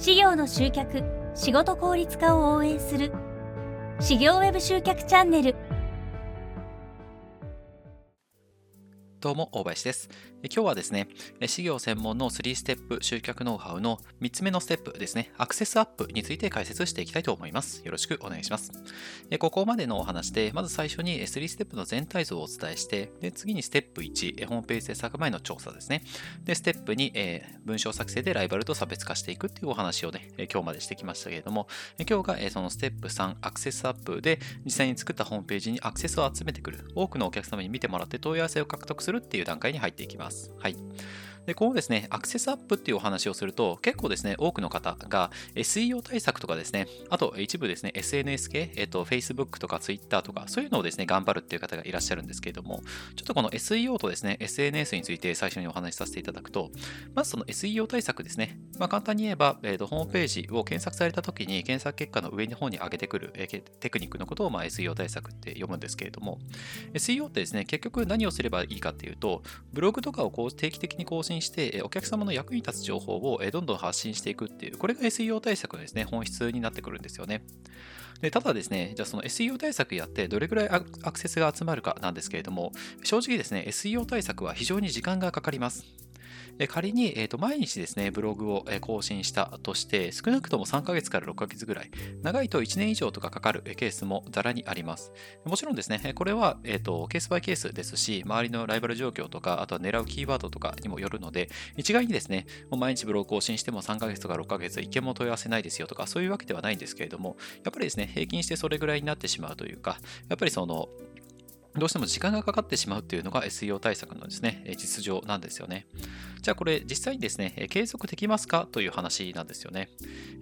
事業の集客仕事効率化を応援する事業ウェブ集客チャンネルどうも、大林です。今日はですね、事業専門の3ステップ集客ノウハウの3つ目のステップですね、アクセスアップについて解説していきたいと思います。よろしくお願いします。ここまでのお話で、まず最初に3ステップの全体像をお伝えして、で次にステップ1、ホームページ制作前の調査ですね。で、ステップ2、え文章作成でライバルと差別化していくっていうお話をね、今日までしてきましたけれども、今日がそのステップ3、アクセスアップで実際に作ったホームページにアクセスを集めてくる、多くのお客様に見てもらって問い合わせを獲得するっていう段階に入っていきます。はい。で、このですね、アクセスアップっていうお話をすると、結構ですね、多くの方が SEO 対策とかですね、あと一部ですね、SNS 系、えっと、Facebook とか Twitter とか、そういうのをですね、頑張るっていう方がいらっしゃるんですけれども、ちょっとこの SEO とですね、SNS について最初にお話しさせていただくと、まずその SEO 対策ですね。まあ、簡単に言えば、えっと、ホームページを検索された時に、検索結果の上の方に上げてくる、えテクニックのことを、まあ、SEO 対策って読むんですけれども、SEO ってですね、結局何をすればいいかっていうと、ブログとかをこう定期的に更新して、お客様の役に立つ情報をどんどん発信していくっていう、これが SEO 対策のですね、本質になってくるんですよね。でただですね、じゃあその SEO 対策やってどれくらいアクセスが集まるかなんですけれども、正直ですね、SEO 対策は非常に時間がかかります。仮に、えー、と毎日ですね、ブログを更新したとして、少なくとも3ヶ月から6ヶ月ぐらい、長いと1年以上とかかかるケースもざらにあります。もちろんですね、これは、えー、とケースバイケースですし、周りのライバル状況とか、あとは狙うキーワードとかにもよるので、一概にですね、もう毎日ブログ更新しても3ヶ月とか6ヶ月、一件も問い合わせないですよとか、そういうわけではないんですけれども、やっぱりですね、平均してそれぐらいになってしまうというか、やっぱりその、どうしても時間がかかってしまうっていうのが SEO 対策のですね、実情なんですよね。じゃあこれ実際にですね、継続できますかという話なんですよね。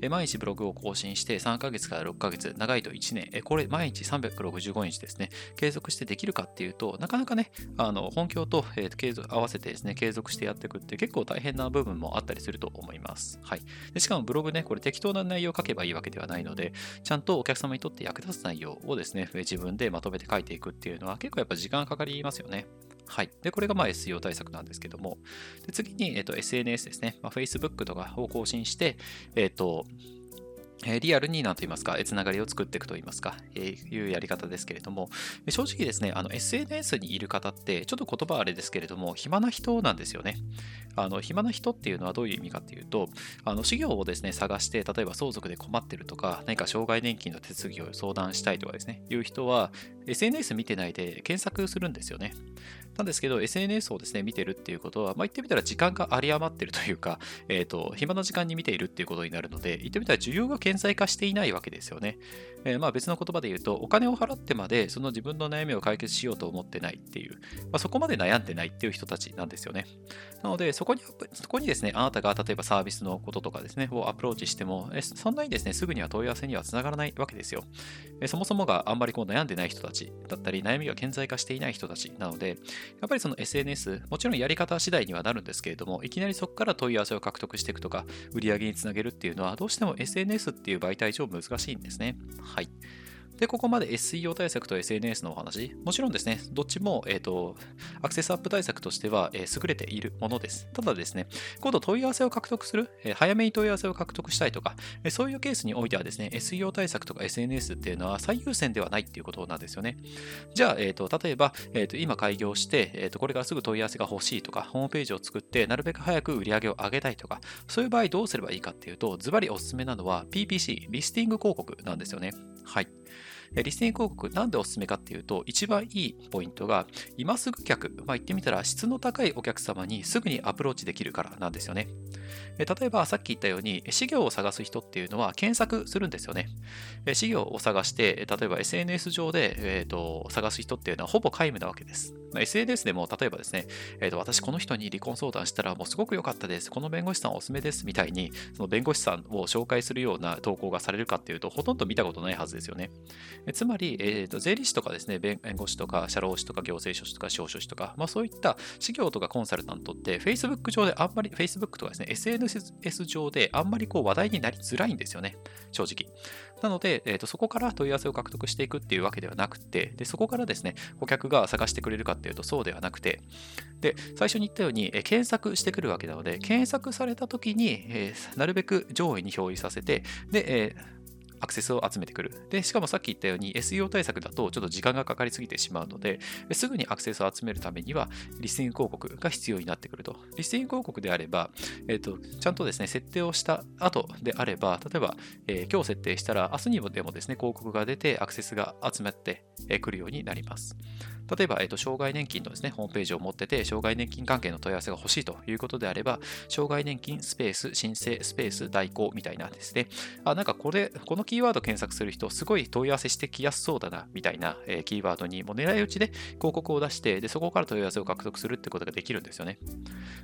毎日ブログを更新して3ヶ月から6ヶ月、長いと1年、これ毎日365日ですね、継続してできるかっていうと、なかなかね、あの本業と継続合わせてですね、継続してやっていくって結構大変な部分もあったりすると思います。はい。でしかもブログね、これ適当な内容を書けばいいわけではないので、ちゃんとお客様にとって役立つ内容をですね、自分でまとめて書いていくっていうのは結構やっぱ時間かかりますよね。はい。で、これがまあ SEO 対策なんですけども、で次に、えっと、SNS ですね。まあ、Facebook とかを更新して、えっと、えリアルになんと言いますか、つながりを作っていくと言いますか、えー、いうやり方ですけれども、正直ですね、あの SNS にいる方って、ちょっと言葉あれですけれども、暇な人なんですよね。あの暇な人っていうのはどういう意味かっていうと、あの事業をですね、探して、例えば相続で困ってるとか、何か障害年金の手続きを相談したいとかですね、いう人は、SNS 見てないで検索するんですよね。なんですけど、SNS をですね、見てるっていうことは、まあ、言ってみたら時間が有り余ってるというか、えっ、ー、と、暇な時間に見ているっていうことになるので、言ってみたら需要が顕在化していないわけですよね。えー、まあ別の言葉で言うと、お金を払ってまでその自分の悩みを解決しようと思ってないっていう、まあ、そこまで悩んでないっていう人たちなんですよね。なので、そこに、そこにですね、あなたが例えばサービスのこととかですね、をアプローチしても、えそんなにですね、すぐには問い合わせにはつながらないわけですよ。えそもそもがあんまりこう悩んでない人たちだったり、悩みが顕在化していない人たちなので、やっぱりその SNS、もちろんやり方次第にはなるんですけれども、いきなりそこから問い合わせを獲得していくとか、売り上げにつなげるっていうのは、どうしても SNS っていう媒体上難しいんですね。はい。で、ここまで SEO 対策と SNS のお話。もちろんですね、どっちも、えっ、ー、と、アクセスアップ対策としては、えー、優れているものです。ただですね、今度問い合わせを獲得する、えー、早めに問い合わせを獲得したいとか、えそういうケースにおいてはですね、SEO 対策とか SNS っていうのは最優先ではないっていうことなんですよね。じゃあ、えっ、と、例えば、えっ、と、今開業して、えっ、と、これからすぐ問い合わせが欲しいとか、ホームページを作って、なるべく早く売り上げを上げたいとか、そういう場合どうすればいいかっていうと、ズバリおすすめなのは PPC、リスティング広告なんですよね。はい。リスニング広告なんでおすすめかっていうと、一番いいポイントが、今すぐ客、まあ、言ってみたら質の高いお客様にすぐにアプローチできるからなんですよね。例えばさっき言ったように、事業を探す人っていうのは検索するんですよね。事業を探して、例えば SNS 上で、えーと、探す人っていうのはほぼ皆無なわけです。SNS でも例えばですね、えーと、私この人に離婚相談したらもうすごく良かったです。この弁護士さんおすすめですみたいに、その弁護士さんを紹介するような投稿がされるかっていうと、ほとんど見たことないはずですよね。えつまり、えーと、税理士とかですね、弁護士とか社労士とか行政書士とか司法書士とか、まあ、そういった事業とかコンサルタントって、Facebook 上であんまり、Facebook とかですね、SNS ss 上であんまりこう話題になりづらいんですよね、正直。なので、えーと、そこから問い合わせを獲得していくっていうわけではなくて、でそこからですね、顧客が探してくれるかっていうとそうではなくて、で、最初に言ったように、え検索してくるわけなので、検索された時に、えー、なるべく上位に表示させて、で、えーアクセスを集めてくる。で、しかもさっき言ったように SEO 対策だとちょっと時間がかかりすぎてしまうので、すぐにアクセスを集めるためにはリスニング広告が必要になってくると。リスニング広告であれば、えっ、ー、と、ちゃんとですね、設定をした後であれば、例えば、えー、今日設定したら明日にもでもですね、広告が出てアクセスが集まってくるようになります。例えば、えーと、障害年金のですね、ホームページを持ってて、障害年金関係の問い合わせが欲しいということであれば、障害年金スペース申請スペース代行みたいなですね、あ、なんかこれ、このキーワード検索する人、すごい問い合わせしてきやすそうだな、みたいな、え、キーワードにもう狙い撃ちで広告を出して、で、そこから問い合わせを獲得するってことができるんですよね。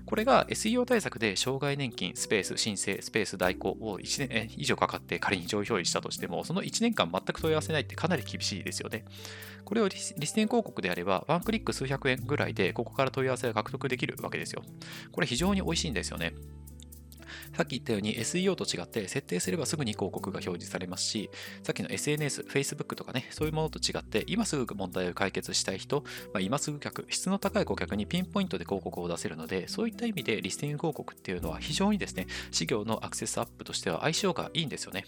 これが SEO 対策で障害年金スペース申請スペース代行を1年以上かかって仮に上位表示したとしても、その1年間全く問い合わせないってかなり厳しいですよね。これをリスティン広告であれば、ワンクリック数百円ぐらいで、ここから問い合わせが獲得できるわけですよ。これ非常に美味しいんですよね。さっき言ったように SEO と違って設定すればすぐに広告が表示されますし、さっきの SNS、Facebook とかね、そういうものと違って、今すぐ問題を解決したい人、まあ、今すぐ客、質の高い顧客にピンポイントで広告を出せるので、そういった意味でリスティング広告っていうのは非常にですね、事業のアクセスアップとしては相性がいいんですよね。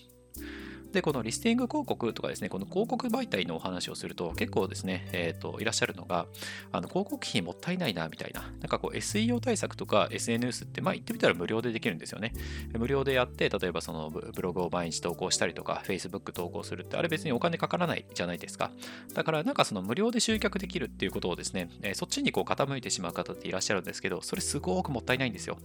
で、このリスティング広告とかですね、この広告媒体のお話をすると、結構ですね、えっ、ー、と、いらっしゃるのが、あの広告費もったいないな、みたいな。なんかこう、SEO 対策とか SNS って、まあ言ってみたら無料でできるんですよね。無料でやって、例えばそのブログを毎日投稿したりとか、Facebook 投稿するって、あれ別にお金かからないじゃないですか。だからなんかその無料で集客できるっていうことをですね、えそっちにこう傾いてしまう方っていらっしゃるんですけど、それすごくもったいないんですよ。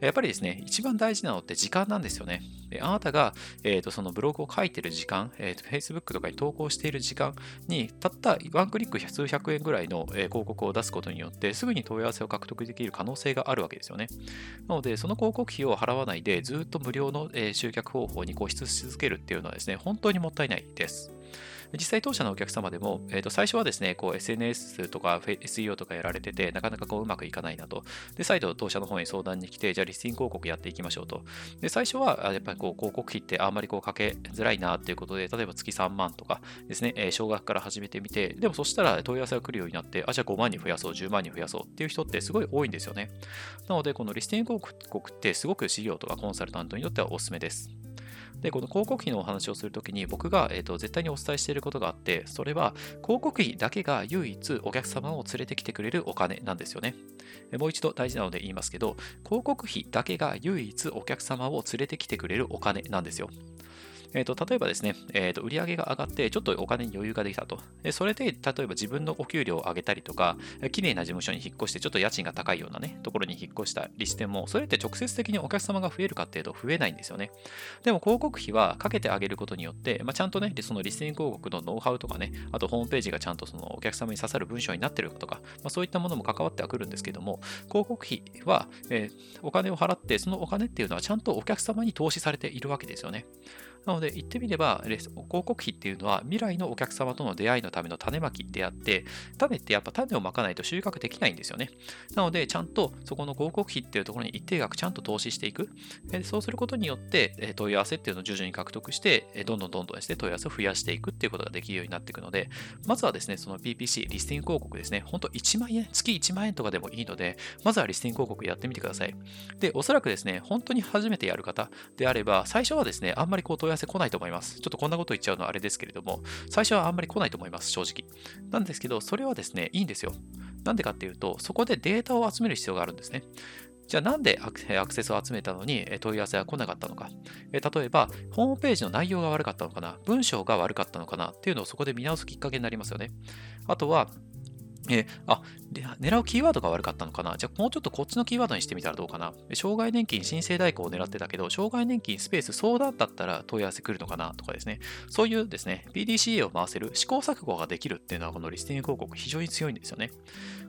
やっぱりですね、一番大事なのって時間なんですよね。であなたが、えーと、そのブログを書書いてる時間、えーと、Facebook とかに投稿している時間に、たったワンクリック数百円ぐらいの、広告を出すことによって、すぐに問い合わせを獲得できる可能性があるわけですよね。なので、その広告費を払わないで、ずっと無料の、集客方法に固執し続けるっていうのはですね、本当にもったいないです。実際当社のお客様でも、えー、と最初はですね、こう SNS とか SEO とかやられてて、なかなかこううまくいかないなと。で、再度当社の方に相談に来て、じゃあリスティング広告やっていきましょうと。で、最初はやっぱりこう広告費ってあんまりこうかけづらいなっていうことで、例えば月3万とかですね、え、少額から始めてみて、でもそしたら問い合わせが来るようになって、あ、じゃあ5万に増やそう、10万に増やそうっていう人ってすごい多いんですよね。なので、このリスティング広告ってすごく事業とかコンサルタントにとってはおすすめです。で、この広告費のお話をするときに僕が、えーと、絶対にお伝えしていることがあって、それは広告費だけが唯一お客様を連れてきてくれるお金なんですよね。もう一度大事なので言いますけど、広告費だけが唯一お客様を連れてきてくれるお金なんですよ。えーと、例えばですね、えーと、売上が上がって、ちょっとお金に余裕ができたと。でそれで、例えば自分のお給料を上げたりとか、綺麗な事務所に引っ越して、ちょっと家賃が高いようなね、ところに引っ越したりしても、それって直接的にお客様が増えるかっていうと増えないんですよね。でも広告費はかけてあげることによって、まあ、ちゃんとね、そのリスティング広告のノウハウとかね、あとホームページがちゃんとそのお客様に刺さる文章になってるとか、まあ、そういったものも関わってはくるんですけども、広告費は、えー、お金を払って、そのお金っていうのはちゃんとお客様に投資されているわけですよね。なのので言ってみれば、広告費っていうのは未来のお客様との出会いのための種まきであって、種ってやっぱ種をまかないと収穫できないんですよね。なので、ちゃんとそこの広告費っていうところに一定額ちゃんと投資していく。そうすることによって、問い合わせっていうのを徐々に獲得して、どんどんどんどんですね、問い合わせを増やしていくっていうことができるようになっていくので、まずはですね、その PPC、リスティング広告ですね、本当1万円、月1万円とかでもいいので、まずはリスティング広告やってみてください。で、おそらくですね、本当に初めてやる方であれば、最初はですね、あんまりこう問い合わせ来ないと思います。。ちょっとこんなこと言っちゃうのはあれですけれども、最初はあんまり来ないと思います、正直。なんですけど、それはですね、いいんですよ。なんでかっていうと、そこでデータを集める必要があるんですね。じゃあなんでアクセスを集めたのに問い合わせが来なかったのか。例えば、ホームページの内容が悪かったのかな、文章が悪かったのかなっていうのをそこで見直すきっかけになりますよね。あとは、えーあ狙うキーワードが悪かったのかな？じゃあもうちょっとこっちのキーワードにしてみたらどうかな？障害年金申請代行を狙ってたけど、障害年金スペース相談だったら問い合わせ来るのかな？とかですね。そういうですね、PDCA を回せる試行錯誤ができるっていうのはこのリスティング広告非常に強いんですよね。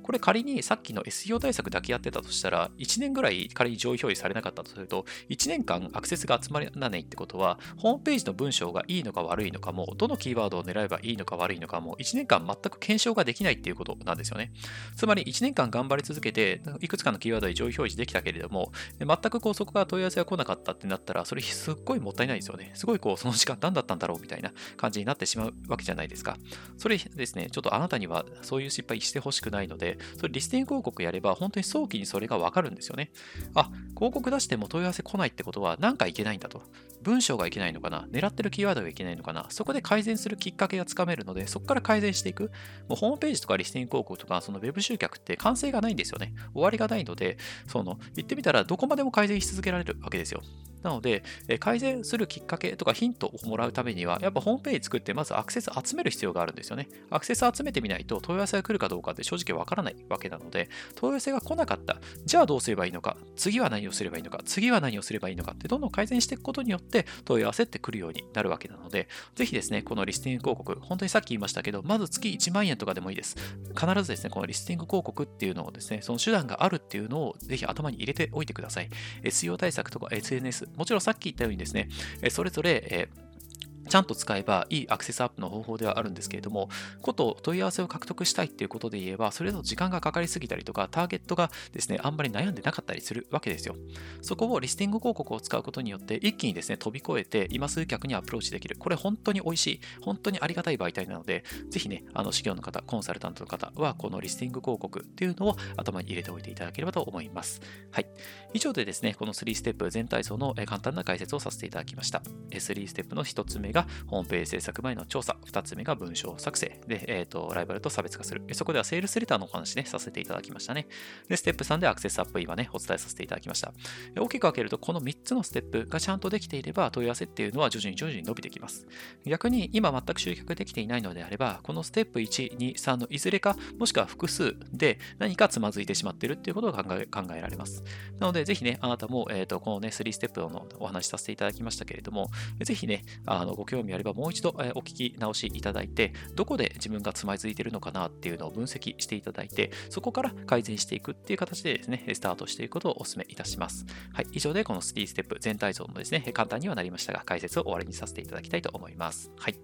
これ仮にさっきの SEO 対策だけやってたとしたら、1年ぐらい仮に上位表示されなかったとすると、1年間アクセスが集まらないってことは、ホームページの文章がいいのか悪いのかも、どのキーワードを狙えばいいのか悪いのかも、1年間全く検証ができないっていうことなんですよね。つまり1年間頑張り続けて、いくつかのキーワードで上位表示できたけれども、全くこうそこから問い合わせが来なかったってなったら、それすっごいもったいないですよね。すごいこう、その時間何だったんだろうみたいな感じになってしまうわけじゃないですか。それですね、ちょっとあなたにはそういう失敗してほしくないので、それリスティング広告やれば本当に早期にそれがわかるんですよね。あ、広告出しても問い合わせ来ないってことは何かいけないんだと。文章がいけないのかな狙ってるキーワードがいけないのかなそこで改善するきっかけがつかめるので、そこから改善していく。もうホームページとかリスティング広告とか、そのウェブ集客って完成がないんですよね。終わりがないので、その、言ってみたらどこまでも改善し続けられるわけですよ。なので、え改善するきっかけとかヒントをもらうためには、やっぱホームページ作ってまずアクセス集める必要があるんですよね。アクセス集めてみないと問い合わせが来るかどうかって正直わからないわけなので、問い合わせが来なかった。じゃあどうすればいいのか。次は何をすればいいのか。次は何をすればいいのかってどんどん改善していくことによって問い合わせって来るようになるわけなので、ぜひですね、このリスティング広告、本当にさっき言いましたけど、まず月1万円とかでもいいです。必ずですね、このリスティング広告っていうのをですね、その手段があるっていうのをぜひ頭に入れておいてください。SEO 対策とか SNS、もちろんさっき言ったようにですね、それぞれ、えちゃんと使えばいいアクセスアップの方法ではあるんですけれども、こと問い合わせを獲得したいっていうことで言えば、それだと時間がかかりすぎたりとか、ターゲットがですね、あんまり悩んでなかったりするわけですよ。そこをリスティング広告を使うことによって、一気にですね、飛び越えて、今数客にアプローチできる。これ本当に美味しい、本当にありがたい媒体なので、ぜひね、あの、事業の方、コンサルタントの方は、このリスティング広告っていうのを頭に入れておいていただければと思います。はい。以上でですね、この3ステップ全体像の簡単な解説をさせていただきました。3ステップの1つ目が、ホームページ制作前の調査、2つ目が文章作成、で、えっ、ー、と、ライバルと差別化する。そこではセールスレターのお話ね、させていただきましたね。で、ステップ3でアクセスアップ今ね、お伝えさせていただきました。大きく分けると、この3つのステップがちゃんとできていれば、問い合わせっていうのは徐々に徐々に伸びてきます。逆に、今全く集客できていないのであれば、このステップ1、2、3のいずれか、もしくは複数で何かつまずいてしまっているっていうことが考え考えられます。なので、ぜひね、あなたも、えっ、ー、と、このね、3ステップのお話しさせていただきましたけれども、ぜひね、あのご興味あればもう一度、えお聞き直しいただいて、どこで自分がつまずいてるのかなっていうのを分析していただいて、そこから改善していくっていう形でですね、スタートしていくことをお勧めいたします。はい、以上でこの3ステップ全体像のですね、簡単にはなりましたが、解説を終わりにさせていただきたいと思います。はい。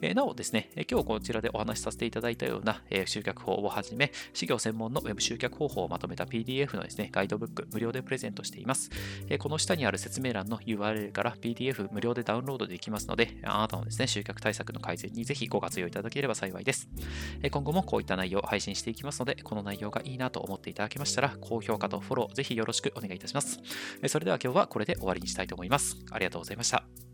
えなおですね、今日こちらでお話しさせていただいたような、え集客法をはじめ、事業専門の Web 集客方法をまとめた PDF のですね、ガイドブック無料でプレゼントしています。えこの下にある説明欄の URL から PDF 無料でダウンロードできますので、あなたのですね、集客対策の改善にぜひご活用いただければ幸いです。え今後もこういった内容を配信していきますので、この内容がいいなと思っていただけましたら、高評価とフォローぜひよろしくお願いいたします。それでは今日はこれで終わりにしたいと思います。ありがとうございました。